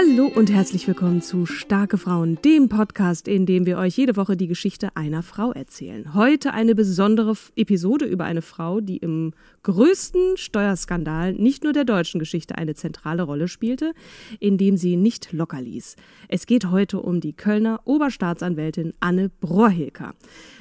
Hallo und herzlich willkommen zu Starke Frauen, dem Podcast, in dem wir euch jede Woche die Geschichte einer Frau erzählen. Heute eine besondere Episode über eine Frau, die im größten Steuerskandal nicht nur der deutschen Geschichte eine zentrale Rolle spielte, indem sie nicht locker ließ. Es geht heute um die Kölner Oberstaatsanwältin Anne Brohilker.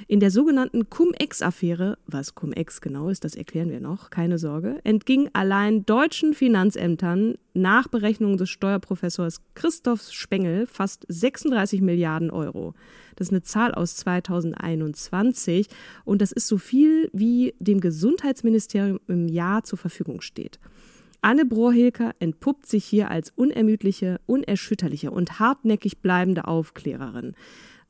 In der sogenannten Cum-Ex-Affäre, was Cum-Ex genau ist, das erklären wir noch, keine Sorge, entging allein deutschen Finanzämtern nach Berechnungen des Steuerprofessors Christoph Spengel fast 36 Milliarden Euro. Das ist eine Zahl aus 2021 und das ist so viel, wie dem Gesundheitsministerium im Jahr zur Verfügung steht. Anne Brohilker entpuppt sich hier als unermüdliche, unerschütterliche und hartnäckig bleibende Aufklärerin.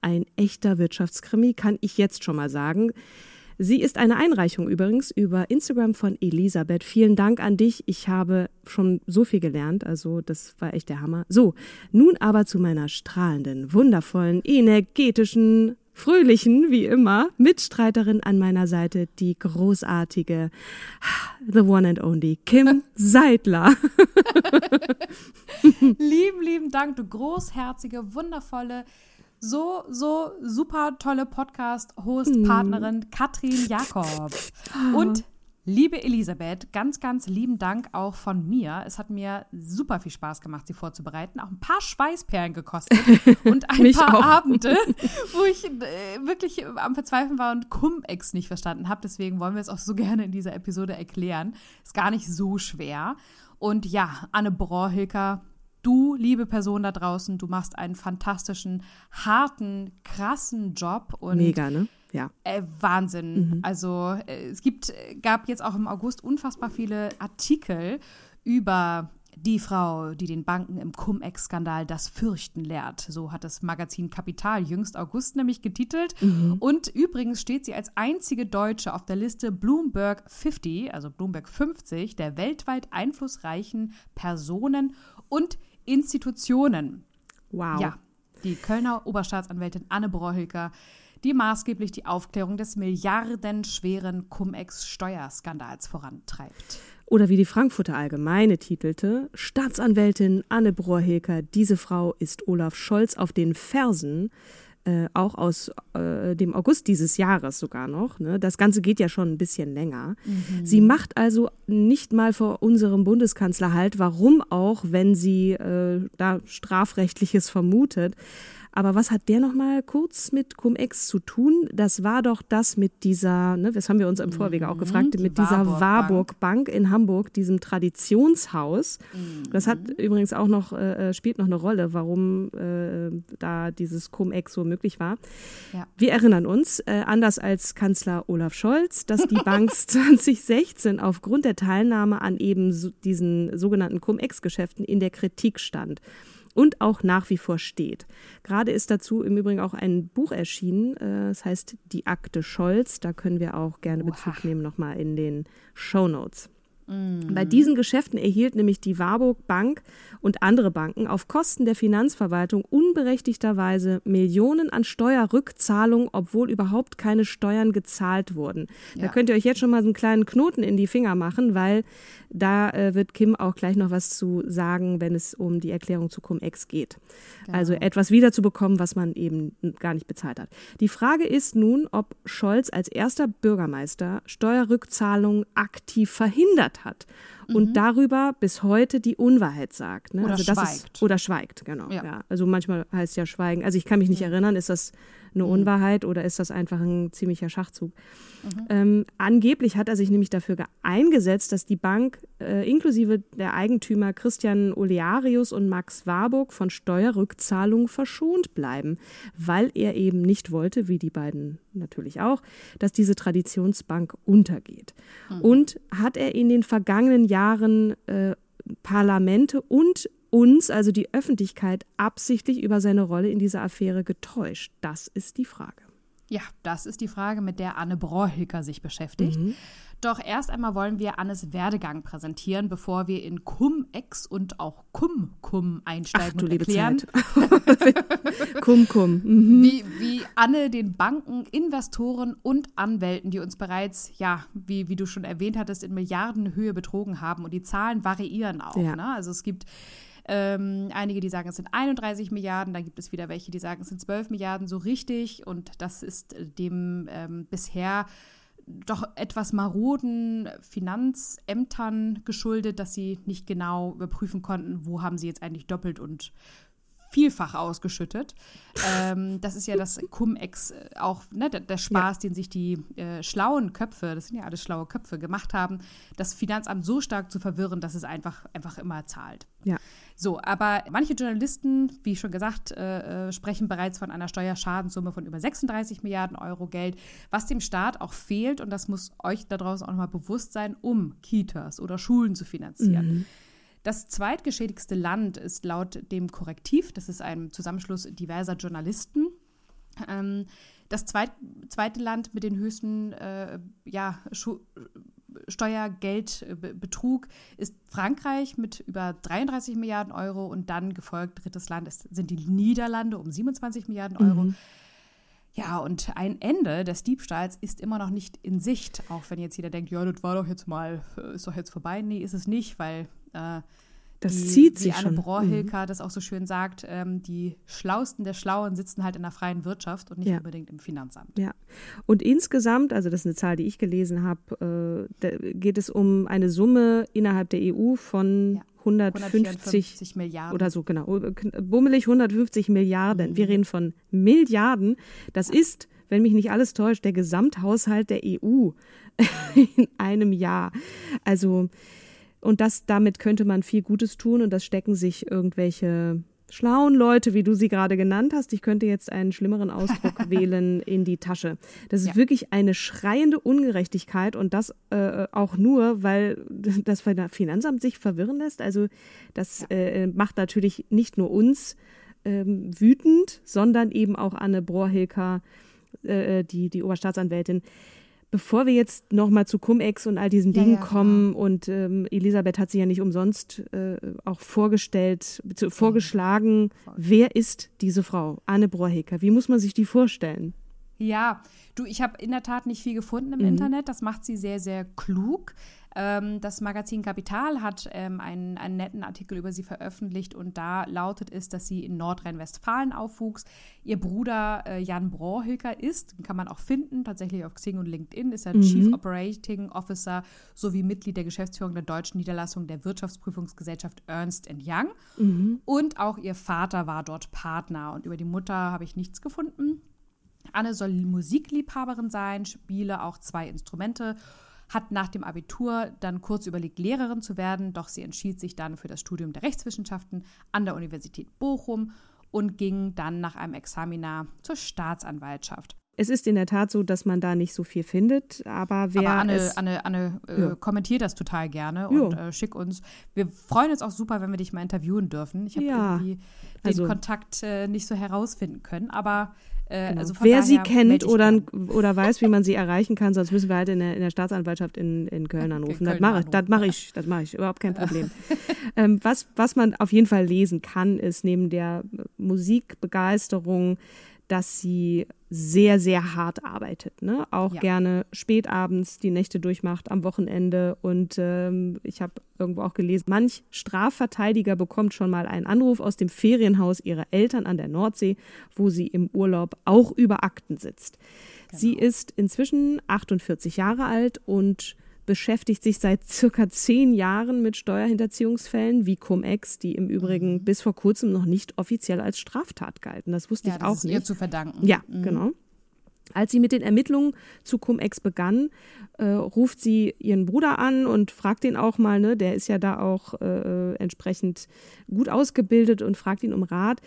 Ein echter Wirtschaftskrimi kann ich jetzt schon mal sagen. Sie ist eine Einreichung übrigens über Instagram von Elisabeth. Vielen Dank an dich. Ich habe schon so viel gelernt. Also, das war echt der Hammer. So, nun aber zu meiner strahlenden, wundervollen, energetischen, fröhlichen, wie immer, Mitstreiterin an meiner Seite, die großartige, the one and only Kim Seidler. lieben, lieben Dank, du großherzige, wundervolle, so, so super tolle Podcast-Host-Partnerin Katrin Jakob. Und liebe Elisabeth, ganz, ganz lieben Dank auch von mir. Es hat mir super viel Spaß gemacht, sie vorzubereiten. Auch ein paar Schweißperlen gekostet und ein paar auch. Abende, wo ich äh, wirklich am Verzweifeln war und Cum-Ex nicht verstanden habe. Deswegen wollen wir es auch so gerne in dieser Episode erklären. Ist gar nicht so schwer. Und ja, Anne Brohilker, du, liebe Person da draußen, du machst einen fantastischen, harten, krassen Job. Und Mega, ne? Ja. äh, Wahnsinn. Also äh, es gibt, gab jetzt auch im August unfassbar viele Artikel über die Frau, die den Banken im Cum-Ex-Skandal das Fürchten lehrt. So hat das Magazin Kapital jüngst August nämlich getitelt. Und übrigens steht sie als einzige Deutsche auf der Liste Bloomberg 50, also Bloomberg 50, der weltweit einflussreichen Personen und Institutionen. Wow. Ja, die Kölner Oberstaatsanwältin Anne Brohilker, die maßgeblich die Aufklärung des milliardenschweren Cum-Ex-Steuerskandals vorantreibt. Oder wie die Frankfurter Allgemeine titelte, Staatsanwältin Anne Brohilker, diese Frau ist Olaf Scholz auf den Fersen, äh, auch aus äh, dem August dieses Jahres sogar noch. Ne? Das Ganze geht ja schon ein bisschen länger. Sie macht also nicht mal vor unserem Bundeskanzler halt, warum auch, wenn sie äh, da strafrechtliches vermutet. Aber was hat der noch mal kurz mit Cum-Ex zu tun? Das war doch das mit dieser, ne, das haben wir uns im Vorwege auch gefragt, die mit dieser Warburg Warburg Bank in Hamburg, diesem Traditionshaus. Das hat übrigens auch noch, äh, spielt noch eine Rolle, warum äh, da dieses Cum-Ex so möglich war. Ja. Wir erinnern uns, äh, anders als Kanzler Olaf Scholz, dass die Bank 2016 aufgrund der Teilnahme an eben so diesen sogenannten Cum-Ex-Geschäften in der Kritik stand und auch nach wie vor steht. Gerade ist dazu im Übrigen auch ein Buch erschienen, äh, das heißt Die Akte Scholz. Da können wir auch gerne Bezug nehmen nochmal in den Show Notes. Mhm. Bei diesen Geschäften erhielt nämlich die Warburg Bank und andere Banken auf Kosten der Finanzverwaltung unberechtigterweise Millionen an Steuerrückzahlungen, obwohl überhaupt keine Steuern gezahlt wurden. Ja. Da könnt ihr euch jetzt schon mal so einen kleinen Knoten in die Finger machen, weil da äh, wird Kim auch gleich noch was zu sagen, wenn es um die Erklärung zu Cum-Ex geht. Genau. Also etwas wiederzubekommen, was man eben gar nicht bezahlt hat. Die Frage ist nun, ob Scholz als erster Bürgermeister Steuerrückzahlungen aktiv verhindert hat und mhm. darüber bis heute die Unwahrheit sagt. Ne? Oder also schweigt. Ist, oder schweigt, genau. Ja. ja. Also manchmal heißt ja schweigen. Also ich kann mich nicht mhm. erinnern, ist das eine mhm. Unwahrheit oder ist das einfach ein ziemlicher Schachzug? Mhm. Ähm, angeblich hat er sich nämlich dafür eingesetzt, dass die Bank äh, inklusive der Eigentümer Christian Olearius und Max Warburg von Steuerrückzahlungen verschont bleiben, weil er eben nicht wollte, wie die beiden natürlich auch, dass diese Traditionsbank untergeht. Mhm. Und hat er in den vergangenen Jahren äh, Parlamente und uns, also die Öffentlichkeit, absichtlich über seine Rolle in dieser Affäre getäuscht? Das ist die Frage. Ja, das ist die Frage, mit der Anne Brohilker sich beschäftigt. Mhm. Doch erst einmal wollen wir Annes Werdegang präsentieren, bevor wir in Cum-Ex und auch Cum-Cum einsteigen Ach, du und erklären. Cum-Cum. Mhm. Wie, wie Anne den Banken, Investoren und Anwälten, die uns bereits, ja, wie, wie du schon erwähnt hattest, in Milliardenhöhe betrogen haben. Und die Zahlen variieren auch. Ja. Ne? Also es gibt ähm, einige, die sagen, es sind 31 Milliarden, dann gibt es wieder welche, die sagen, es sind 12 Milliarden so richtig. Und das ist dem ähm, bisher doch etwas maroden Finanzämtern geschuldet, dass sie nicht genau überprüfen konnten, wo haben sie jetzt eigentlich doppelt und vielfach ausgeschüttet. ähm, das ist ja das Cum-Ex äh, auch, ne, der, der Spaß, ja. den sich die äh, schlauen Köpfe, das sind ja alles schlaue Köpfe, gemacht haben, das Finanzamt so stark zu verwirren, dass es einfach, einfach immer zahlt. Ja. So, aber manche Journalisten, wie schon gesagt, äh, äh sprechen bereits von einer Steuerschadenssumme von über 36 Milliarden Euro Geld, was dem Staat auch fehlt, und das muss euch da draußen auch nochmal bewusst sein, um Kitas oder Schulen zu finanzieren. Mhm. Das zweitgeschädigste Land ist laut dem Korrektiv, das ist ein Zusammenschluss diverser Journalisten, ähm, das zweit, zweite Land mit den höchsten äh, ja, Steuergeldbetrug ist Frankreich mit über 33 Milliarden Euro und dann gefolgt drittes Land ist, sind die Niederlande um 27 Milliarden Euro. Mhm. Ja, und ein Ende des Diebstahls ist immer noch nicht in Sicht, auch wenn jetzt jeder denkt, ja, das war doch jetzt mal, ist doch jetzt vorbei. Nee, ist es nicht, weil äh, das die, zieht sich wie Anne schon. Brohilka mhm. das auch so schön sagt, ähm, die Schlausten der Schlauen sitzen halt in der freien Wirtschaft und nicht ja. unbedingt im Finanzamt. Ja. Und insgesamt, also das ist eine Zahl, die ich gelesen habe, äh, geht es um eine Summe innerhalb der EU von ja. 150 Milliarden. Oder so, genau. Bummelig 150 Milliarden. Mhm. Wir reden von Milliarden. Das ist, wenn mich nicht alles täuscht, der Gesamthaushalt der EU in einem Jahr. Also und das, damit könnte man viel Gutes tun und das stecken sich irgendwelche schlauen Leute, wie du sie gerade genannt hast, ich könnte jetzt einen schlimmeren Ausdruck wählen, in die Tasche. Das ist ja. wirklich eine schreiende Ungerechtigkeit und das äh, auch nur, weil das Finanzamt sich verwirren lässt. Also das ja. äh, macht natürlich nicht nur uns ähm, wütend, sondern eben auch Anne Brohilker, äh, die, die Oberstaatsanwältin bevor wir jetzt nochmal zu Cum-Ex und all diesen Dingen ja, ja, kommen genau. und ähm, Elisabeth hat sich ja nicht umsonst äh, auch vorgestellt, vorgeschlagen, wer ist diese Frau, Anne Brohecker? Wie muss man sich die vorstellen? Ja, du, ich habe in der Tat nicht viel gefunden im mhm. Internet. Das macht sie sehr, sehr klug. Ähm, das Magazin Kapital hat ähm, einen, einen netten Artikel über sie veröffentlicht und da lautet es, dass sie in Nordrhein-Westfalen aufwuchs. Ihr Bruder äh, Jan Brohilker ist, kann man auch finden, tatsächlich auf Xing und LinkedIn, ist er mhm. Chief Operating Officer sowie Mitglied der Geschäftsführung der deutschen Niederlassung der Wirtschaftsprüfungsgesellschaft Ernst Young. Mhm. Und auch ihr Vater war dort Partner und über die Mutter habe ich nichts gefunden. Anne soll Musikliebhaberin sein, spiele auch zwei Instrumente hat nach dem Abitur dann kurz überlegt, Lehrerin zu werden, doch sie entschied sich dann für das Studium der Rechtswissenschaften an der Universität Bochum und ging dann nach einem Examinar zur Staatsanwaltschaft. Es ist in der Tat so, dass man da nicht so viel findet, aber wer aber Anne, es, Anne, Anne äh, ja. kommentiert das total gerne und äh, schick uns. Wir freuen uns auch super, wenn wir dich mal interviewen dürfen. Ich habe ja. irgendwie den also, Kontakt äh, nicht so herausfinden können, aber Äh, Genau. also Wer sie kennt oder, oder weiß, wie man sie erreichen kann, sonst müssen wir halt in der, in der Staatsanwaltschaft in, in Köln anrufen. das Köln mache ich, das mache ich, das mache ich, überhaupt kein Problem. ähm, was, was man auf jeden Fall lesen kann, ist neben der Musikbegeisterung, dass sie sehr, sehr hart arbeitet. Ne? Auch Ja. gerne spätabends die Nächte durchmacht, am Wochenende. Und ähm, ich habe irgendwo auch gelesen, manch Strafverteidiger bekommt schon mal einen Anruf aus dem Ferienhaus ihrer Eltern an der Nordsee, wo sie im Urlaub auch über Akten sitzt. Sie ist inzwischen 48 Jahre alt und beschäftigt sich seit circa zehn Jahren mit Steuerhinterziehungsfällen wie Cum-Ex, die im Übrigen bis vor kurzem noch nicht offiziell als Straftat galten. Das wusste Ja, ich das auch ist nicht. ihr zu verdanken. Ja, genau. Als sie mit den Ermittlungen zu Cum-Ex begann, äh, ruft sie ihren Bruder an und fragt ihn auch mal, ne, der ist ja da auch äh, entsprechend gut ausgebildet und fragt ihn um Rat.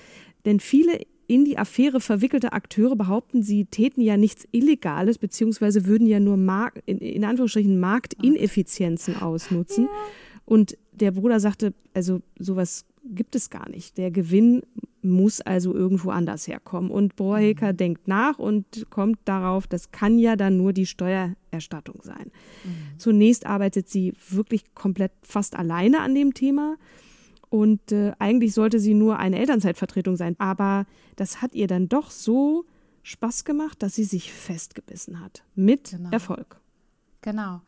Denn viele in die Affäre verwickelte Akteure behaupten, sie täten ja nichts Illegales, beziehungsweise würden ja nur Mark in, in Anführungsstrichen Marktineffizienzen ausnutzen. Und der Bruder sagte, also sowas gibt es gar nicht. Der Gewinn muss also irgendwo anders herkommen. Und Borheker denkt nach und kommt darauf, das kann ja dann nur die Steuererstattung sein. Zunächst arbeitet sie wirklich komplett fast alleine an dem Thema. Und äh, eigentlich sollte sie nur eine Elternzeitvertretung sein. Aber das hat ihr dann doch so Spaß gemacht, dass sie sich festgebissen hat. Mit Genau. Erfolg. Genau.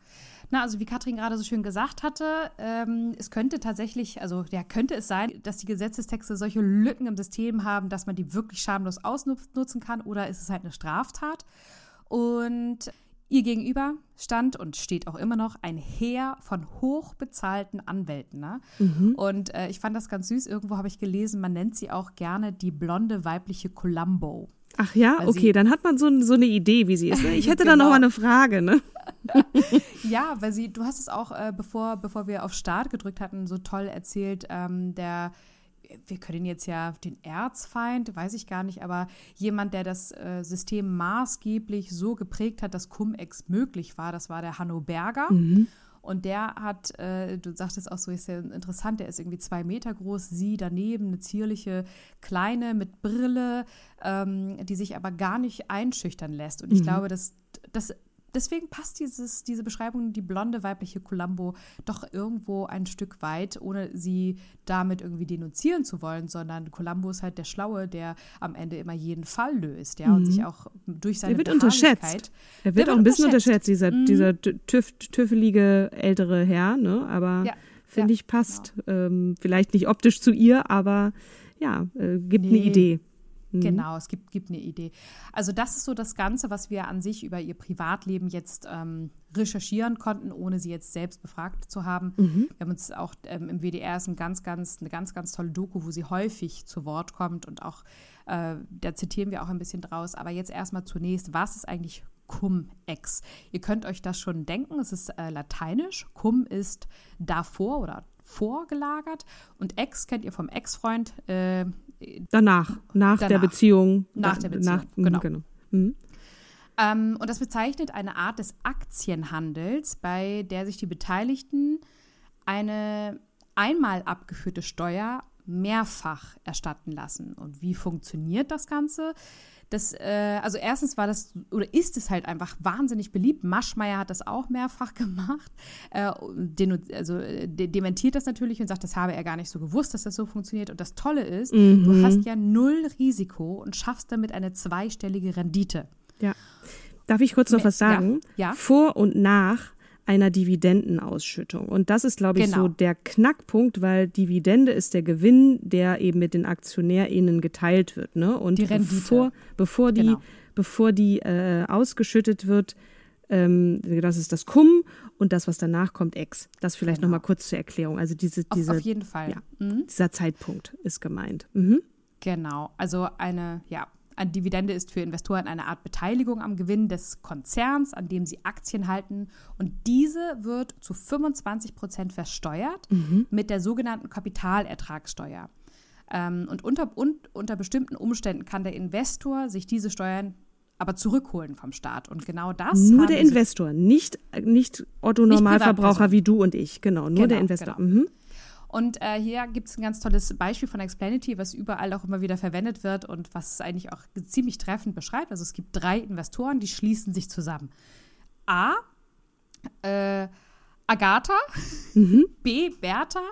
Na, also wie Katrin gerade so schön gesagt hatte, ähm, es könnte tatsächlich, also ja, könnte es sein, dass die Gesetzestexte solche Lücken im System haben, dass man die wirklich schamlos ausnutzen kann oder ist es halt eine Straftat? Und ihr gegenüber stand und steht auch immer noch ein Heer von hochbezahlten Anwälten. Ne? Und äh, ich fand das ganz süß. Irgendwo habe ich gelesen, man nennt sie auch gerne die blonde weibliche Columbo. Ach ja, Weil okay, dann hat man so, so eine Idee, wie sie ist. ne? Ich hätte da noch Genau. mal eine Frage, ne? Ja, weil sie, du hast es auch, äh, bevor, bevor wir auf Start gedrückt hatten, so toll erzählt, ähm, der, wir können jetzt ja den Erzfeind, weiß ich gar nicht, aber jemand, der das äh, System maßgeblich so geprägt hat, dass Cum-Ex möglich war, das war der Hanno Berger. Und der hat, äh, du sagtest auch so, ist ja interessant, der ist irgendwie zwei Meter groß, sie daneben, eine zierliche Kleine mit Brille, ähm, die sich aber gar nicht einschüchtern lässt. Und ich glaube, dass das deswegen passt dieses, diese Beschreibung, die blonde weibliche Columbo, doch irgendwo ein Stück weit, ohne sie damit irgendwie denunzieren zu wollen, sondern Columbo ist halt der Schlaue, der am Ende immer jeden Fall löst, ja, und sich auch durch seine Er wird unterschätzt. Er Der wird auch ein bisschen unterschätzt, dieser, Mhm. dieser tü- tüff, tüffelige ältere Herr, ne? Aber Ja, finde ja, ich passt. Ähm, vielleicht nicht optisch zu ihr, aber ja, äh, gibt eine Nee. Idee. Mhm. Genau, es gibt, gibt eine Idee. Also das ist so das Ganze, was wir an sich über ihr Privatleben jetzt ähm, recherchieren konnten, ohne sie jetzt selbst befragt zu haben. Mhm. Wir haben uns auch ähm, im WDR ist ein ganz, ganz, eine ganz, ganz tolle Doku, wo sie häufig zu Wort kommt und auch, äh, da zitieren wir auch ein bisschen draus. Aber jetzt erstmal zunächst, was ist eigentlich Cum-Ex? Ihr könnt euch das schon denken, es ist äh, lateinisch. Cum ist davor oder vorgelagert und Ex kennt ihr vom Ex-Freund. Äh, Danach, nach der Danach. Beziehung. Nach der Beziehung, mhm, genau. Mhm. Ähm, und das bezeichnet eine Art des Aktienhandels, bei der sich die Beteiligten eine einmal abgeführte Steuer mehrfach erstatten lassen. Und wie funktioniert das Ganze? Das, äh, also erstens war das oder ist es halt einfach wahnsinnig beliebt. Maschmeyer hat das auch mehrfach gemacht. Äh, denu- also de dementiert das natürlich und sagt, das habe er gar nicht so gewusst, dass das so funktioniert. Und das Tolle ist, du hast ja null Risiko und schaffst damit eine zweistellige Rendite. Ja. Darf ich kurz noch was Ja, sagen? ja. Vor und nach einer Dividendenausschüttung. Und das ist, glaube ich, Genau. so der Knackpunkt, weil Dividende ist der Gewinn, der eben mit den AktionärInnen geteilt wird. Ne? Und Die bevor, bevor die, Genau. bevor die äh, ausgeschüttet wird, ähm, das ist das Cum und das, was danach kommt, Ex. Das vielleicht Genau. noch mal kurz zur Erklärung. Also diese, Auf, diese, auf jeden Fall. Ja, Mhm. dieser Zeitpunkt ist gemeint. Mhm. Genau. Also eine, ja, eine Dividende ist für Investoren eine Art Beteiligung am Gewinn des Konzerns, an dem sie Aktien halten. Und diese wird zu 25 Prozent versteuert mit der sogenannten Kapitalertragssteuer. Ähm, und unter, und unter bestimmten Umständen kann der Investor sich diese Steuern aber zurückholen vom Staat. Und genau das Nur der Investor, nicht, nicht Otto Normalverbraucher wie du und ich. Genau, nur der Genau, Investor. genau. Mhm. Und äh, hier gibt es ein ganz tolles Beispiel von Explanity, was überall auch immer wieder verwendet wird und was eigentlich auch ziemlich treffend beschreibt. Also es gibt drei Investoren, die schließen sich zusammen. A, äh, Agatha, mhm. B, Bertha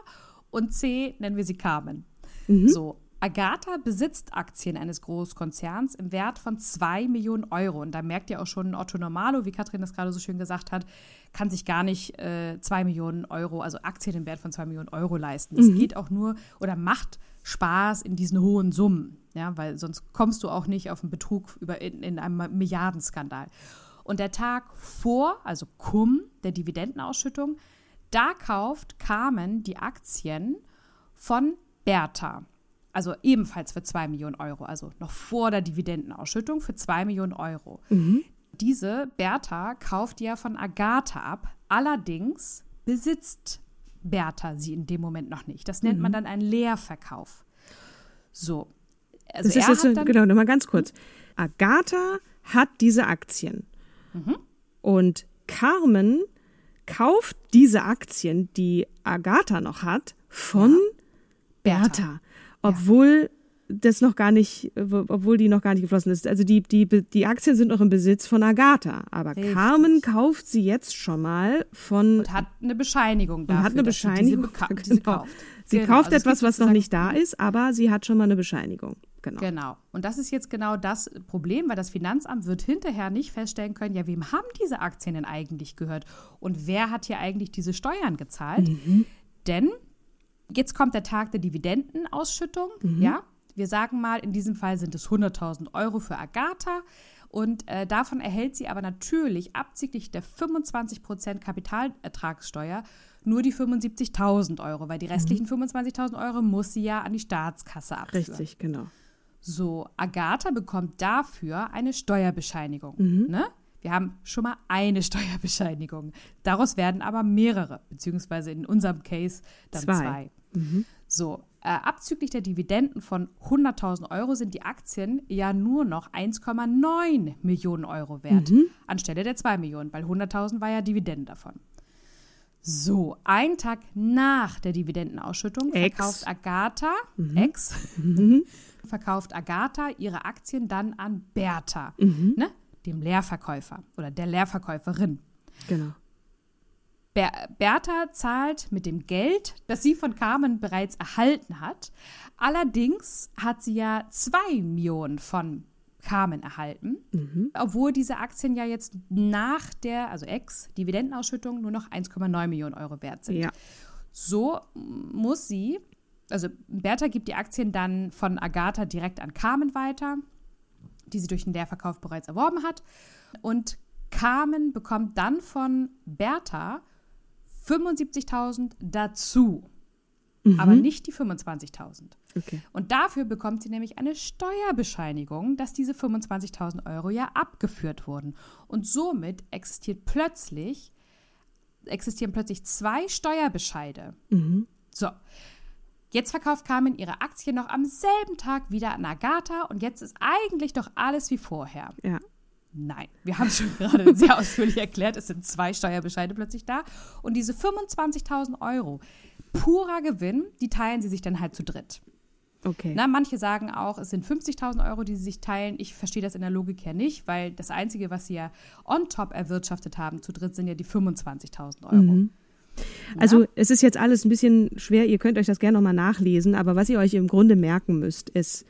und C, nennen wir sie Carmen. Mhm. So, Agatha besitzt Aktien eines Großkonzerns im Wert von 2 Millionen Euro. Und da merkt ihr auch schon, Otto Normalo, wie Katrin das gerade so schön gesagt hat, kann sich gar nicht äh, 2 Millionen Euro, also Aktien im Wert von 2 Millionen Euro leisten. Es mhm. geht auch nur oder macht Spaß in diesen hohen Summen, ja, weil sonst kommst du auch nicht auf einen Betrug über, in, in einem Milliardenskandal. Und der Tag vor, also cum, der Dividendenausschüttung, da kauft Carmen die Aktien von Bertha also ebenfalls für 2 Millionen Euro, also noch vor der Dividendenausschüttung für 2 Millionen Euro. Mhm. Diese Bertha kauft ja von Agatha ab, allerdings besitzt Bertha sie in dem Moment noch nicht. Das nennt mhm. man dann einen Leerverkauf. So. Also das ist jetzt, genau, nochmal ganz kurz. Agatha hat diese Aktien. Mhm. Und Carmen kauft diese Aktien, die Agatha noch hat, von ja. Bertha. Bertha obwohl ja. Das noch gar nicht, obwohl die noch gar nicht geflossen ist. Also die, die, die Aktien sind noch im Besitz von Agatha, aber Richtig. Carmen kauft sie jetzt schon mal von und hat eine Bescheinigung dafür. Und hat eine Bescheinigung. Sie, diese genau. kauft. sie genau. kauft also etwas, was noch nicht da ist, aber sie hat schon mal eine Bescheinigung. Genau. genau. Und das ist jetzt genau das Problem, weil das Finanzamt wird hinterher nicht feststellen können, ja, wem haben diese Aktien denn eigentlich gehört und wer hat hier eigentlich diese Steuern gezahlt? Mhm. Denn Jetzt kommt der Tag der Dividendenausschüttung. Mhm. Ja, wir sagen mal, in diesem Fall sind es 100.000 Euro für Agatha. Und äh, davon erhält sie aber natürlich abzüglich der 25% Kapitalertragssteuer nur die 75.000 Euro, weil die restlichen mhm. 25.000 Euro muss sie ja an die Staatskasse abführen. Richtig, genau. So, Agatha bekommt dafür eine Steuerbescheinigung. Mhm. Ne? Wir haben schon mal eine Steuerbescheinigung. Daraus werden aber mehrere, beziehungsweise in unserem Case dann zwei. zwei. Mhm. So, äh, abzüglich der Dividenden von 100.000 Euro sind die Aktien ja nur noch 1,9 Millionen Euro wert, mhm. anstelle der 2 Millionen, weil 100.000 war ja Dividenden davon. So, einen Tag nach der Dividendenausschüttung Ex. verkauft Agatha, mhm. Ex, mhm. verkauft Agatha ihre Aktien dann an Bertha. Mhm. Ne? dem Leerverkäufer oder der Leerverkäuferin. Genau. Ber Bertha zahlt mit dem Geld, das sie von Carmen bereits erhalten hat. Allerdings hat sie ja zwei Millionen von Carmen erhalten, mhm. obwohl diese Aktien ja jetzt nach der, also Ex-Dividendenausschüttung, nur noch 1,9 Millionen Euro wert sind. Ja. So muss sie, also Bertha gibt die Aktien dann von Agatha direkt an Carmen weiter die sie durch den Leerverkauf bereits erworben hat. Und Carmen bekommt dann von Bertha 75.000 dazu. Mhm. Aber nicht die 25.000. Okay. Und dafür bekommt sie nämlich eine Steuerbescheinigung, dass diese 25.000 Euro ja abgeführt wurden. Und somit existiert plötzlich, existieren plötzlich zwei Steuerbescheide. Mhm. So. Jetzt verkauft Carmen ihre Aktien noch am selben Tag wieder an Agatha und jetzt ist eigentlich doch alles wie vorher. Ja. Nein, wir haben schon gerade sehr ausführlich erklärt, es sind zwei Steuerbescheide plötzlich da. Und diese 25.000 Euro, purer Gewinn, die teilen sie sich dann halt zu dritt. Okay. Na, manche sagen auch, es sind 50.000 Euro, die sie sich teilen. Ich verstehe das in der Logik her nicht, weil das Einzige, was sie ja on top erwirtschaftet haben zu dritt, sind ja die 25.000 Euro. Mhm. Also ja. es ist jetzt alles ein bisschen schwer, ihr könnt euch das gerne nochmal nachlesen, aber was ihr euch im Grunde merken müsst, ist,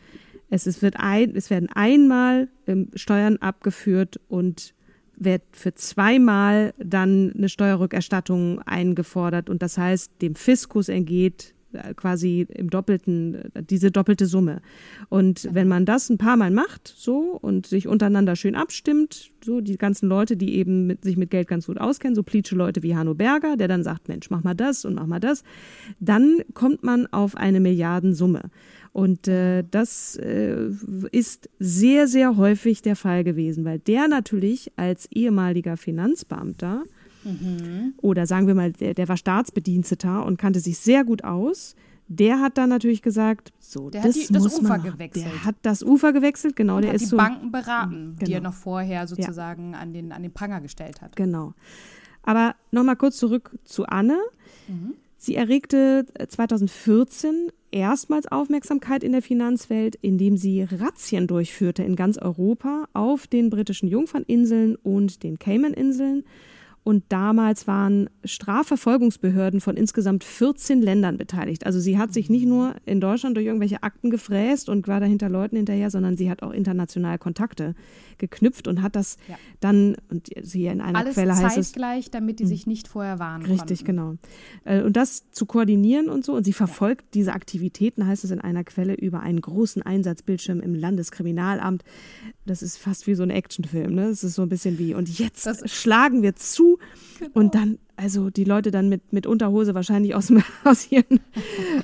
es, ist, wird ein, es werden einmal ähm, Steuern abgeführt und wird für zweimal dann eine Steuerrückerstattung eingefordert und das heißt, dem Fiskus entgeht äh, quasi im doppelten, äh, diese doppelte Summe. Und wenn man das ein paar Mal macht, so, und sich untereinander schön abstimmt, so, die ganzen Leute, die eben mit, sich mit Geld ganz gut auskennen, so plitsche Leute wie Hanno Berger, der dann sagt, Mensch, mach mal das und mach mal das, dann kommt man auf eine Milliardensumme. Und äh, das äh, ist sehr, sehr häufig der Fall gewesen, weil der natürlich als ehemaliger Finanzbeamter Mhm. Oder sagen wir mal, der, der war Staatsbediensteter und kannte sich sehr gut aus. Der hat dann natürlich gesagt, so, der das hat die, das Ufer man, gewechselt. Der hat das Ufer gewechselt, genau. Und der hat ist die so, Banken beraten, genau. die er noch vorher sozusagen ja. an, den, an den Pranger gestellt hat. Genau. Aber nochmal kurz zurück zu Anne. Mhm. Sie erregte 2014 erstmals Aufmerksamkeit in der Finanzwelt, indem sie Razzien durchführte in ganz Europa auf den britischen Jungferninseln und den Cayman-Inseln und damals waren Strafverfolgungsbehörden von insgesamt 14 Ländern beteiligt. Also sie hat sich nicht nur in Deutschland durch irgendwelche Akten gefräst und war dahinter Leuten hinterher, sondern sie hat auch international Kontakte geknüpft und hat das ja. dann, und hier in einer Alles Quelle heißt es. gleich, damit die hm. sich nicht vorher warnen Richtig, konnten. genau. Äh, und das zu koordinieren und so. Und sie verfolgt ja. diese Aktivitäten, heißt es in einer Quelle, über einen großen Einsatzbildschirm im Landeskriminalamt. Das ist fast wie so ein Actionfilm, ne? Das ist so ein bisschen wie, und jetzt das schlagen wir zu Genau. Und dann, also die Leute dann mit, mit Unterhose wahrscheinlich aus, aus, ihren,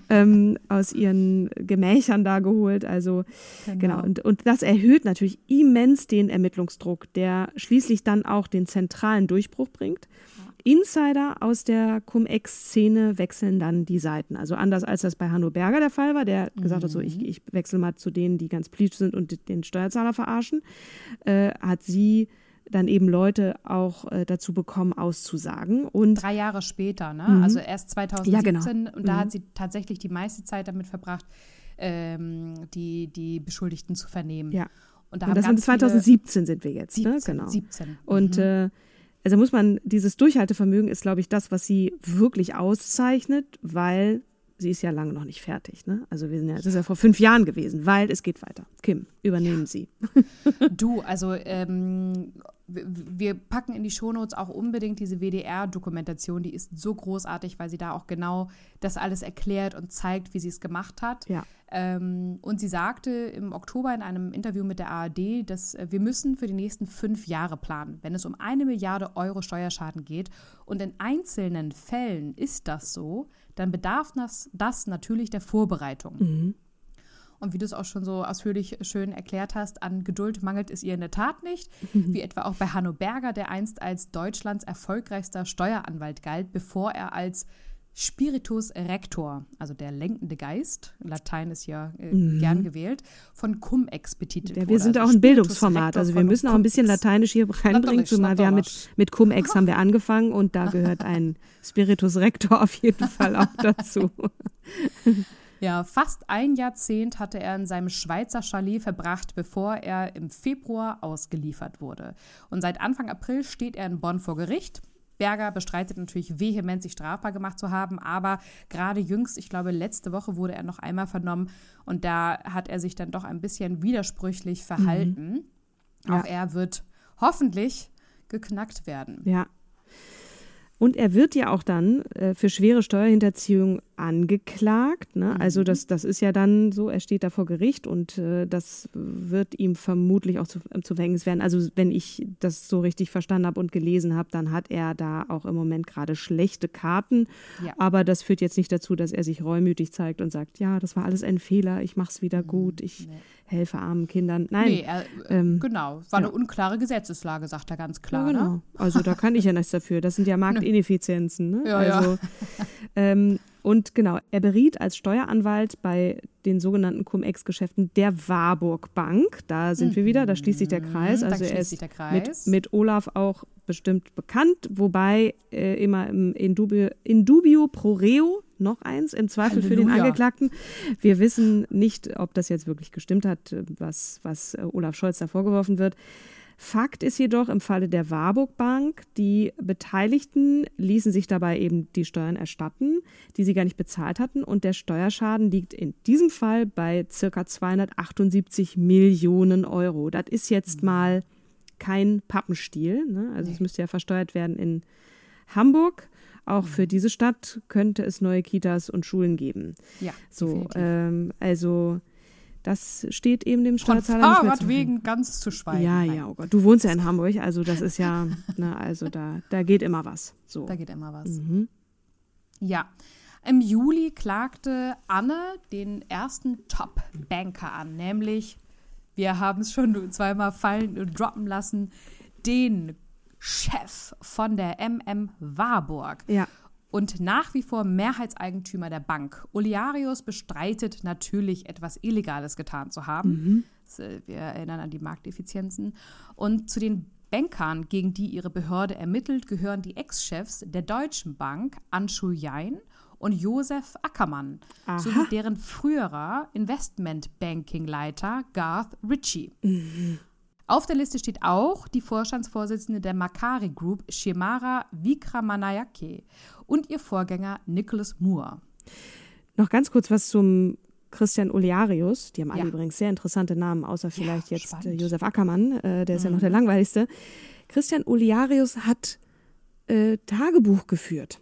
ähm, aus ihren Gemächern da geholt. Also genau. genau. Und, und das erhöht natürlich immens den Ermittlungsdruck, der schließlich dann auch den zentralen Durchbruch bringt. Insider aus der Cum-Ex-Szene wechseln dann die Seiten. Also anders als das bei Hanno Berger der Fall war, der mhm. gesagt hat, so ich, ich wechsle mal zu denen, die ganz pleased sind und den Steuerzahler verarschen, äh, hat sie dann eben Leute auch äh, dazu bekommen, auszusagen. Und Drei Jahre später, ne? Mhm. Also erst 2017 ja, genau. und da mhm. hat sie tatsächlich die meiste Zeit damit verbracht, ähm, die, die Beschuldigten zu vernehmen. Ja. Und, da und das sind 2017 sind wir jetzt, 17, ne? Genau. 17. Und mhm. äh, also muss man, dieses Durchhaltevermögen ist, glaube ich, das, was sie wirklich auszeichnet, weil sie ist ja lange noch nicht fertig. Ne? Also wir sind ja, das ist ja vor fünf Jahren gewesen, weil es geht weiter. Kim, übernehmen ja. Sie. Du, also ähm, wir packen in die Shownotes auch unbedingt diese WDR-Dokumentation, die ist so großartig, weil sie da auch genau das alles erklärt und zeigt, wie sie es gemacht hat. Ja. Ähm, und sie sagte im Oktober in einem Interview mit der ARD, dass äh, wir müssen für die nächsten fünf Jahre planen, wenn es um eine Milliarde Euro Steuerschaden geht. Und in einzelnen Fällen ist das so, dann bedarf das, das natürlich der Vorbereitung. Mhm. Und wie du es auch schon so ausführlich schön erklärt hast, an Geduld mangelt es ihr in der Tat nicht, mhm. wie etwa auch bei Hanno Berger, der einst als Deutschlands erfolgreichster Steueranwalt galt, bevor er als Spiritus Rector, also der lenkende Geist, Latein ist ja äh, mhm. gern gewählt, von Cum-Ex betitelt ja, Wir sind also auch ein Bildungsformat, also wir müssen auch ein bisschen Lateinisch hier reinbringen, zumal wir mit, mit Cum-Ex haben wir angefangen und da gehört ein Spiritus Rector auf jeden Fall auch dazu. Ja, fast ein Jahrzehnt hatte er in seinem Schweizer Chalet verbracht, bevor er im Februar ausgeliefert wurde. Und seit Anfang April steht er in Bonn vor Gericht. Berger bestreitet natürlich vehement, sich strafbar gemacht zu haben, aber gerade jüngst, ich glaube letzte Woche wurde er noch einmal vernommen und da hat er sich dann doch ein bisschen widersprüchlich verhalten. Mhm. Ja. Auch er wird hoffentlich geknackt werden. Ja. Und er wird ja auch dann äh, für schwere Steuerhinterziehung angeklagt. Ne? Mhm. Also das, das ist ja dann so, er steht da vor Gericht und äh, das wird ihm vermutlich auch zu, äh, zu Verhängnis werden. Also wenn ich das so richtig verstanden habe und gelesen habe, dann hat er da auch im Moment gerade schlechte Karten. Ja. Aber das führt jetzt nicht dazu, dass er sich reumütig zeigt und sagt, ja, das war alles ein Fehler, ich mache es wieder mhm. gut, ich nee. Helfe armen Kindern. Nein. Nee, er, ähm, genau, war ja. eine unklare Gesetzeslage, sagt er ganz klar. Ja, genau. Ne? Also da kann ich ja nichts dafür. Das sind ja Marktineffizienzen. Ne? Ja, also, ähm, und genau, er beriet als Steueranwalt bei den sogenannten Cum-Ex-Geschäften der Warburg Bank. Da sind mhm. wir wieder, da schließt sich der mhm. Kreis. Also er ist mit, mit, Olaf auch bestimmt bekannt, wobei äh, immer im in dubio, in dubio pro reo noch eins, im Zweifel Halleluja. für den Angeklagten. Wir wissen nicht, ob das jetzt wirklich gestimmt hat, was, was äh, Olaf Scholz da vorgeworfen wird. Fakt ist jedoch im Falle der Warburg Bank, die Beteiligten ließen sich dabei eben die Steuern erstatten, die sie gar nicht bezahlt hatten. Und der Steuerschaden liegt in diesem Fall bei circa 278 Millionen Euro. Das ist jetzt mhm. mal kein Pappenstiel. Ne? Also es müsste ja versteuert werden in Hamburg. Auch für mhm. diese Stadt könnte es neue Kitas und Schulen geben. Ja, so. Ähm, also das steht eben dem Steuerzahler Von wegen ganz zu schweigen. Ja, ja, oh Gott. Du wohnst ja in Hamburg, also das ist ja, ne, also da, da geht immer was. So. Da geht immer was. Mhm. Ja. Im Juli klagte Anne den ersten Top-Banker an, nämlich, wir haben es schon zweimal fallen und droppen lassen, den Chef von der MM Warburg. Ja und nach wie vor Mehrheitseigentümer der Bank. Oliarius bestreitet natürlich etwas Illegales getan zu haben. Mhm. Äh, wir erinnern an die Markteffizienzen. Und zu den Bankern, gegen die ihre Behörde ermittelt, gehören die Ex-Chefs der Deutschen Bank, Anschu Jain und Josef Ackermann Aha. sowie deren früherer Investmentbanking-Leiter Garth Ritchie. Mhm. Auf der Liste steht auch die Vorstandsvorsitzende der Makari Group, Shemara Vikramanayake, und ihr Vorgänger Nicholas Moore. Noch ganz kurz was zum Christian Olearius. Die haben alle ja. übrigens sehr interessante Namen, außer vielleicht ja, jetzt äh, Josef Ackermann, äh, der ist mhm. ja noch der mhm. langweiligste. Christian Olearius hat äh, Tagebuch geführt.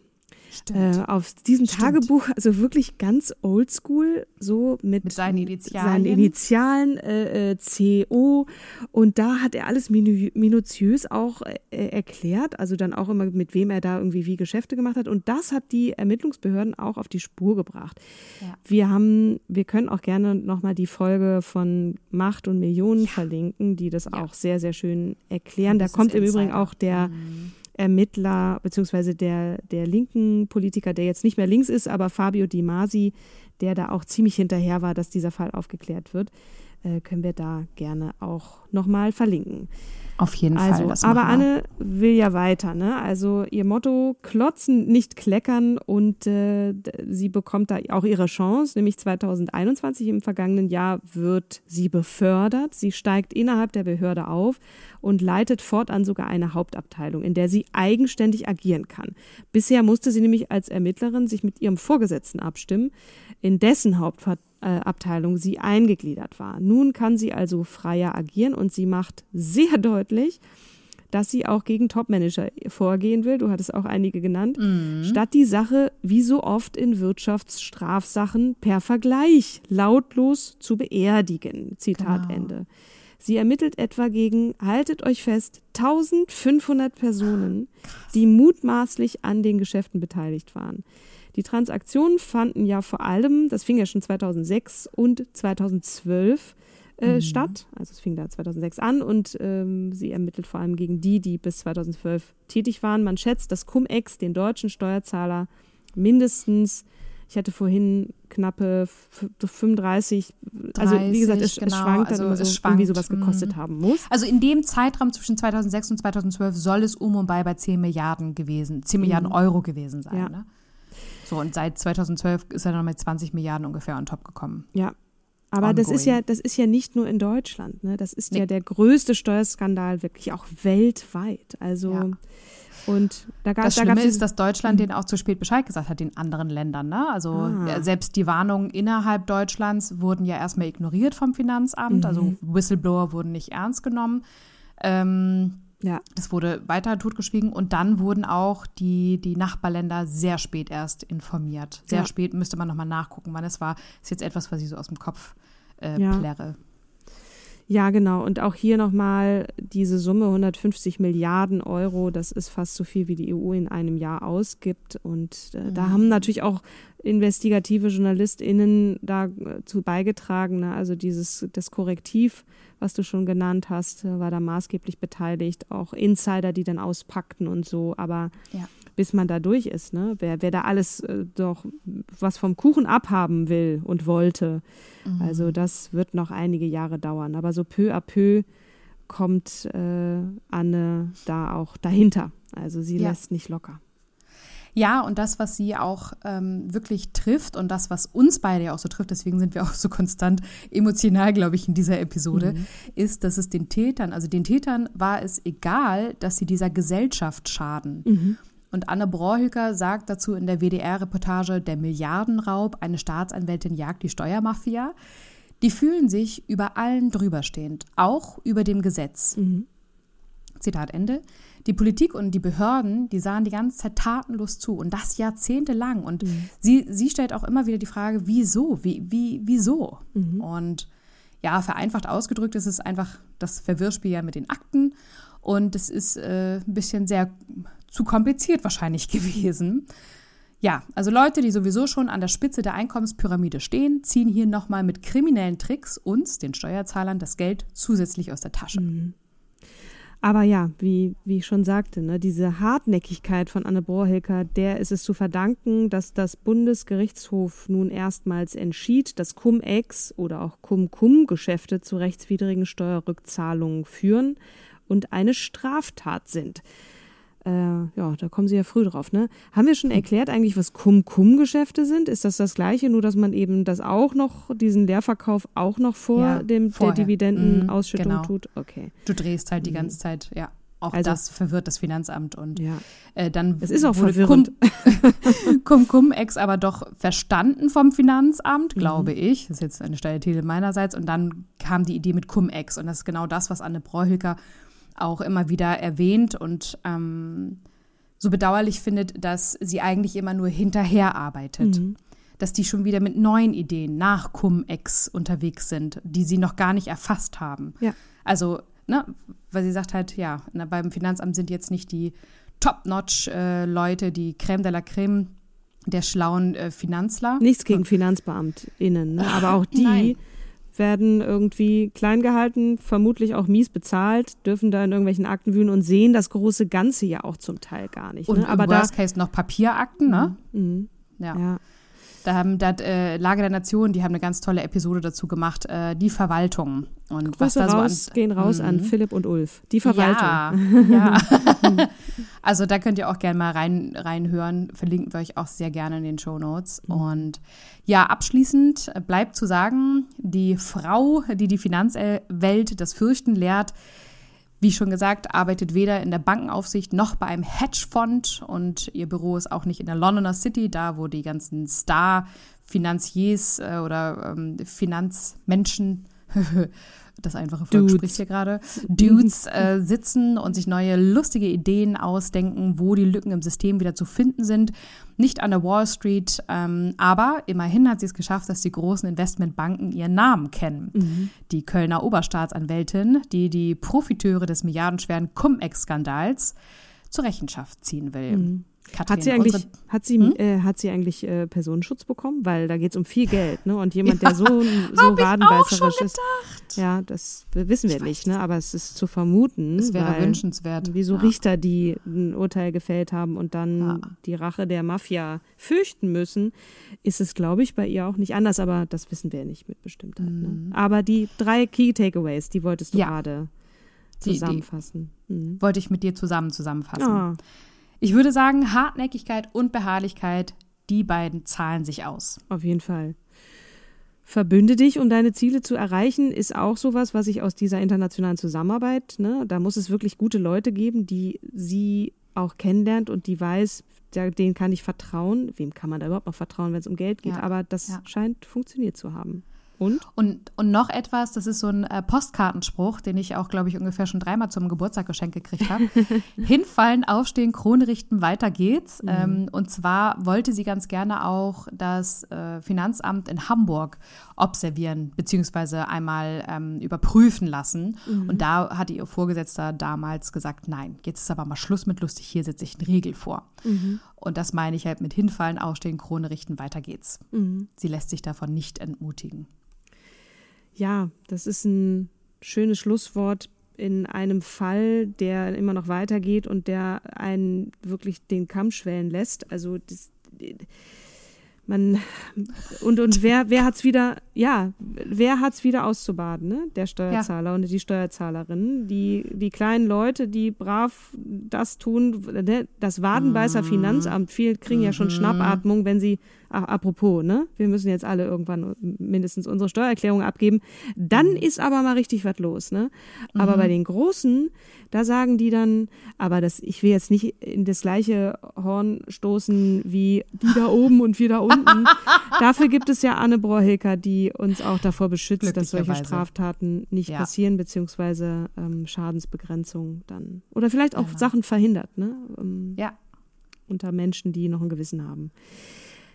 Äh, auf diesem Stimmt. Tagebuch, also wirklich ganz oldschool, so mit, mit seinen Initialen, seinen Initialen äh, äh, CO. Und da hat er alles minu minutiös auch äh, erklärt, also dann auch immer, mit wem er da irgendwie wie Geschäfte gemacht hat. Und das hat die Ermittlungsbehörden auch auf die Spur gebracht. Ja. Wir haben, wir können auch gerne nochmal die Folge von Macht und Millionen ja. verlinken, die das ja. auch sehr, sehr schön erklären. Da kommt im Übrigen auch der mhm Ermittler beziehungsweise der, der linken Politiker, der jetzt nicht mehr links ist, aber Fabio Di Masi, der da auch ziemlich hinterher war, dass dieser Fall aufgeklärt wird, äh, können wir da gerne auch nochmal verlinken. Auf jeden also, Fall. aber Anne will ja weiter, ne? Also ihr Motto: Klotzen, nicht kleckern und äh, sie bekommt da auch ihre Chance, nämlich 2021 im vergangenen Jahr wird sie befördert. Sie steigt innerhalb der Behörde auf und leitet fortan sogar eine Hauptabteilung, in der sie eigenständig agieren kann. Bisher musste sie nämlich als Ermittlerin sich mit ihrem Vorgesetzten abstimmen, in dessen äh, Abteilung sie eingegliedert war. Nun kann sie also freier agieren und sie macht sehr deutlich, dass sie auch gegen Topmanager vorgehen will. Du hattest auch einige genannt. Mhm. Statt die Sache, wie so oft in Wirtschaftsstrafsachen, per Vergleich lautlos zu beerdigen. Zitat genau. Ende. Sie ermittelt etwa gegen, haltet euch fest, 1500 Personen, die mutmaßlich an den Geschäften beteiligt waren. Die Transaktionen fanden ja vor allem, das fing ja schon 2006 und 2012 äh, mhm. statt. Also es fing da 2006 an und ähm, sie ermittelt vor allem gegen die, die bis 2012 tätig waren. Man schätzt, dass Cum-Ex den deutschen Steuerzahler mindestens ich hatte vorhin knappe 35, 30, also wie gesagt, es, genau, es schwankt also immer so, es schwankt. irgendwie sowas gekostet mhm. haben muss. Also in dem Zeitraum zwischen 2006 und 2012 soll es um und bei bei 10 Milliarden gewesen, 10 Milliarden mhm. Euro gewesen sein. Ja. Ne? So, und seit 2012 ist er dann mit 20 Milliarden ungefähr on top gekommen. Ja. Aber das ist ja, das ist ja nicht nur in Deutschland, ne? Das ist nee. ja der größte Steuerskandal wirklich auch weltweit. Also ja. Und da gab, das da Schlimme ist, dass Deutschland den auch zu spät Bescheid gesagt hat, den anderen Ländern. Ne? Also ah. selbst die Warnungen innerhalb Deutschlands wurden ja erstmal ignoriert vom Finanzamt. Also mhm. Also Whistleblower wurden nicht ernst genommen. Ähm, ja. Das wurde weiter totgeschwiegen und dann wurden auch die, die Nachbarländer sehr spät erst informiert. Sehr ja. spät müsste man nochmal nachgucken, wann es war. Ist jetzt etwas, was ich so aus dem Kopf äh, ja. plärre. Ja, genau. Und auch hier nochmal diese Summe 150 Milliarden Euro, das ist fast so viel, wie die EU in einem Jahr ausgibt. Und äh, mhm. da haben natürlich auch investigative JournalistInnen dazu beigetragen. Ne? Also dieses, das Korrektiv, was du schon genannt hast, war da maßgeblich beteiligt. Auch Insider, die dann auspackten und so. Aber ja bis man da durch ist. Ne? Wer, wer da alles äh, doch was vom Kuchen abhaben will und wollte. Mhm. Also das wird noch einige Jahre dauern. Aber so peu à peu kommt äh, Anne da auch dahinter. Also sie ja. lässt nicht locker. Ja, und das, was sie auch ähm, wirklich trifft und das, was uns beide ja auch so trifft, deswegen sind wir auch so konstant emotional, glaube ich, in dieser Episode, mhm. ist, dass es den Tätern, also den Tätern war es egal, dass sie dieser Gesellschaft schaden. Mhm. Und Anne Brohücker sagt dazu in der WDR-Reportage Der Milliardenraub, eine Staatsanwältin jagt die Steuermafia. Die fühlen sich über allen drüberstehend, auch über dem Gesetz. Mhm. Zitat Ende. Die Politik und die Behörden, die sahen die ganze Zeit tatenlos zu und das jahrzehntelang. Und mhm. sie, sie stellt auch immer wieder die Frage, wieso? Wie, wie, wieso? Mhm. Und ja, vereinfacht ausgedrückt ist es einfach das Verwirrspiel ja mit den Akten. Und es ist äh, ein bisschen sehr zu kompliziert wahrscheinlich gewesen. Ja, also Leute, die sowieso schon an der Spitze der Einkommenspyramide stehen, ziehen hier nochmal mit kriminellen Tricks uns, den Steuerzahlern, das Geld zusätzlich aus der Tasche. Mhm. Aber ja, wie, wie ich schon sagte, ne, diese Hartnäckigkeit von Anne Borhilker, der ist es zu verdanken, dass das Bundesgerichtshof nun erstmals entschied, dass Cum-Ex oder auch Cum-Cum-Geschäfte zu rechtswidrigen Steuerrückzahlungen führen und eine Straftat sind. Äh, ja, da kommen sie ja früh drauf, ne? Haben wir schon erklärt eigentlich, was Kum-Kum-Geschäfte sind? Ist das das Gleiche, nur dass man eben das auch noch, diesen Leerverkauf auch noch vor Ja, dem vorher. der Dividendenausschüttung Mhm, genau. tut? Okay. Du drehst halt die ganze Zeit, ja. Auch Also- das verwirrt das Finanzamt und Ja. äh, dann Es ist auch wurde verwirrend. Cum- Cum-Cum-Ex aber doch verstanden vom Finanzamt, Mhm. glaube ich. Das ist jetzt eine steile These meinerseits. Und dann kam die Idee mit Cum-Ex. Und das ist genau das, was Anne Bräuhilker auch immer wieder erwähnt und ähm, so bedauerlich findet, dass sie eigentlich immer nur hinterher arbeitet. Mhm. Dass die schon wieder mit neuen Ideen nach Cum-Ex unterwegs sind, die sie noch gar nicht erfasst haben. Ja. Also, ne, weil sie sagt halt, ja, na, beim Finanzamt sind jetzt nicht die Top-Notch-Leute, die Crème de la Crème der schlauen äh, Finanzler. Nichts gegen FinanzbeamtInnen, ne? aber auch die Nein. Werden irgendwie klein gehalten, vermutlich auch mies bezahlt, dürfen da in irgendwelchen Akten wühlen und sehen das große Ganze ja auch zum Teil gar nicht. Und Ne? Aber im da, Worst Case noch Papierakten, ne? Mhm. Ja. ja, Da haben das äh, Lage der Nation, die haben eine ganz tolle Episode dazu gemacht, äh, die Verwaltung. Und was Grüße da so raus, an, gehen raus an Philipp und Ulf. Die Verwaltung. Ja, ja. also da könnt ihr auch gerne mal rein, reinhören. Verlinken wir euch auch sehr gerne in den Show Notes. Mhm. Und ja, abschließend bleibt zu sagen, die Frau, die die Finanzwelt das Fürchten lehrt, wie schon gesagt, arbeitet weder in der Bankenaufsicht noch bei einem Hedgefonds und ihr Büro ist auch nicht in der Londoner City, da wo die ganzen Star-Finanziers äh, oder ähm, Finanzmenschen, das einfache Volk Dudes. spricht hier gerade, Dudes äh, sitzen und sich neue lustige Ideen ausdenken, wo die Lücken im System wieder zu finden sind. Nicht an der Wall Street, ähm, aber immerhin hat sie es geschafft, dass die großen Investmentbanken ihren Namen kennen. Die Kölner Oberstaatsanwältin, die die Profiteure des milliardenschweren Cum-Ex-Skandals zur Rechenschaft ziehen will. Katrin, Hat sie eigentlich, unsere- hat sie, Hm? äh, hat sie eigentlich äh, Personenschutz bekommen? Weil da geht es um viel Geld, ne? Und jemand, der so, so ich wadenbeißerisch ist. Ja, das wissen wir nicht, ne? Aber es ist zu vermuten. Es wäre weil wünschenswert. Wie so Ja. Richter, die ein Urteil gefällt haben und dann Ja. die Rache der Mafia fürchten müssen, ist es, glaube ich, bei ihr auch nicht anders, aber das wissen wir nicht mit Bestimmtheit. Ne? Aber die drei Key Takeaways, die wolltest du Mhm. Ja. gerade Die- die- zusammenfassen. Mhm. Wollte ich mit dir zusammen zusammenfassen. Ich würde sagen, Hartnäckigkeit und Beharrlichkeit, die beiden zahlen sich aus. auf jeden Fall. Verbünde dich, um deine Ziele zu erreichen, ist auch sowas, was ich aus dieser internationalen Zusammenarbeit, ne, da muss es wirklich gute Leute geben, die sie auch kennenlernt und die weiß, der, denen kann ich vertrauen. Wem kann man da überhaupt noch vertrauen, wenn es um Geld geht? Ja, Aber das ja. scheint funktioniert zu haben. Und? Und, und noch etwas, das ist so ein äh, Postkartenspruch, den ich auch, glaube ich, ungefähr schon dreimal zum Geburtstag geschenkt gekriegt habe. Hinfallen, aufstehen, Krone richten, weiter geht's. Ähm, und zwar wollte sie ganz gerne auch das äh, Finanzamt in Hamburg observieren, beziehungsweise einmal ähm, überprüfen lassen. Und da hatte ihr Vorgesetzter damals gesagt, nein, jetzt ist aber mal Schluss mit lustig, hier setze ich einen Riegel vor. Und das meine ich halt mit hinfallen, aufstehen, Krone richten, weiter geht's. Sie lässt sich davon nicht entmutigen. Ja, das ist ein schönes Schlusswort in einem Fall, der immer noch weitergeht und der einen wirklich den Kamm schwellen lässt. Also das, man und und wer wer hat's wieder ja wer hat's wieder auszubaden ne? Der Steuerzahler und die Steuerzahlerin die die kleinen Leute die brav das tun ne? das Wadenbeißer Finanzamt viele kriegen ja schon Schnappatmung wenn sie ach, apropos ne? Wir müssen jetzt alle irgendwann mindestens unsere Steuererklärung abgeben. Dann ist aber mal richtig was los ne? Aber bei den großen da sagen die dann aber das ich will jetzt nicht in das gleiche Horn stoßen wie die da oben und wir da unten. Dafür gibt es ja Anne Brohilker die uns auch davor beschützt dass solche. Straftaten nicht Ja. passieren beziehungsweise ähm, Schadensbegrenzung dann oder vielleicht auch Genau. Sachen verhindert ne ähm, Ja, unter Menschen, die noch ein Gewissen haben.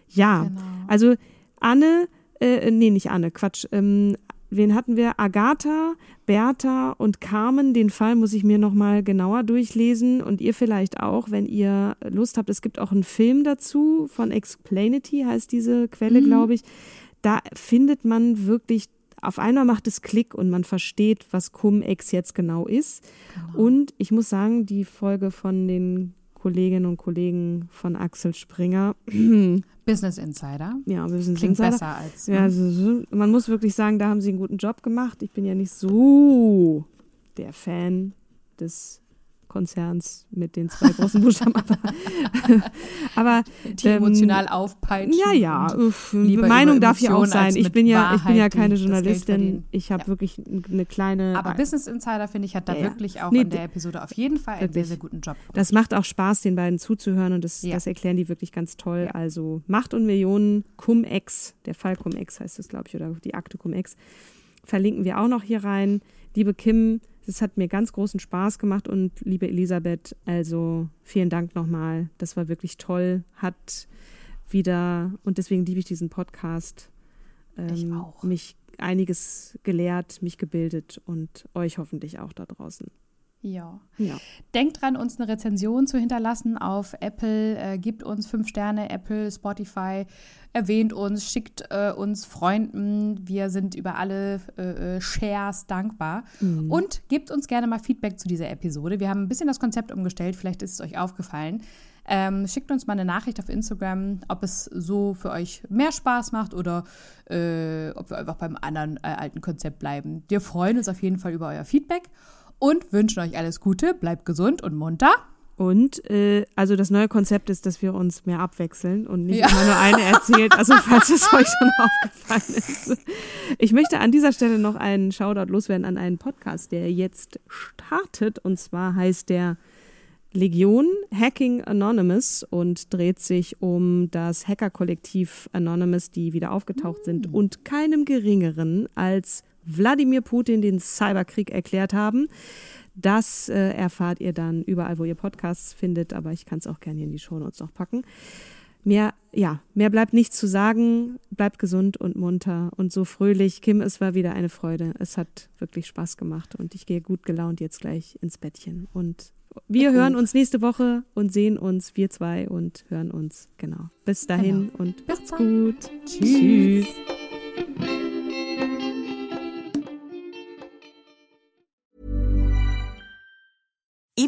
Ja, Genau. also Anne, äh, nee, nicht Anne, Quatsch. Ähm, wen hatten wir? Agatha, Bertha und Carmen. Den Fall muss ich mir noch mal genauer durchlesen und ihr vielleicht auch, wenn ihr Lust habt. Es gibt auch einen Film dazu von Explainity, heißt diese Quelle, glaube ich. Da findet man wirklich auf einmal macht es Klick und man versteht, was Cum-Ex jetzt genau ist. Und ich muss sagen, die Folge von den Kolleginnen und Kollegen von Axel Springer, Business Insider. ja, wir sind Klingt Insider. besser als. Ja, also, so- man muss wirklich sagen, da haben sie einen guten Job gemacht. Ich bin ja nicht so der Fan des Konzerns mit den zwei großen Buchstaben. Aber, aber die ähm, emotional aufpeitschen. Ja, ja. Meinung darf hier auch sein. Ich bin ja, ich bin ja keine Journalistin. Ich habe ja. wirklich eine kleine. Aber Business Insider finde ich hat da ja, wirklich auch nee, in der Episode auf jeden Fall wirklich. einen sehr sehr guten Job. Gemacht. Das macht auch Spaß, den beiden zuzuhören und das, das erklären die wirklich ganz toll. Also Macht und Millionen Cum-Ex, der Fall Cum-Ex heißt es, glaube ich, oder die Akte Cum-Ex, verlinken wir auch noch hier rein. Liebe Kim, es hat mir ganz großen Spaß gemacht und liebe Elisabeth, also vielen Dank nochmal. Das war wirklich toll. Hat wieder, und deswegen liebe ich diesen Podcast, ähm, mich einiges gelehrt, mich gebildet und euch hoffentlich auch da draußen. Ja. ja. Denkt dran, uns eine Rezension zu hinterlassen auf Apple. Äh, gibt uns fünf Sterne, Apple, Spotify. Erwähnt uns, schickt äh, uns Freunden. Wir sind über alle äh, äh, Shares dankbar. Mhm. Und gebt uns gerne mal Feedback zu dieser Episode. Wir haben ein bisschen das Konzept umgestellt. Vielleicht ist es euch aufgefallen. Ähm, schickt uns mal eine Nachricht auf Instagram, ob es so für euch mehr Spaß macht oder äh, ob wir einfach beim anderen äh, alten Konzept bleiben. Wir freuen uns auf jeden Fall über euer Feedback und wünschen euch alles Gute, bleibt gesund und munter. Und äh, also das neue Konzept ist, dass wir uns mehr abwechseln und nicht ja. immer nur eine erzählt. Also falls es euch schon aufgefallen ist. Ich möchte an dieser Stelle noch einen Shoutout loswerden an einen Podcast, der jetzt startet. Und zwar heißt der Legion Hacking Anonymous und dreht sich um das Hacker-Kollektiv Anonymous, die wieder aufgetaucht sind mm. und keinem geringeren als Wladimir Putin den Cyberkrieg erklärt haben. Das äh, erfahrt ihr dann überall, wo ihr Podcasts findet, aber ich kann es auch gerne hier in die Shownotes noch packen. Mehr, ja, mehr bleibt nichts zu sagen. Bleibt gesund und munter und so fröhlich. Kim, es war wieder eine Freude. Es hat wirklich Spaß gemacht und ich gehe gut gelaunt jetzt gleich ins Bettchen. Und wir ich hören uns nächste Woche und sehen uns, wir zwei, und hören uns. Genau. Bis dahin genau. und macht's gut. Tschüss.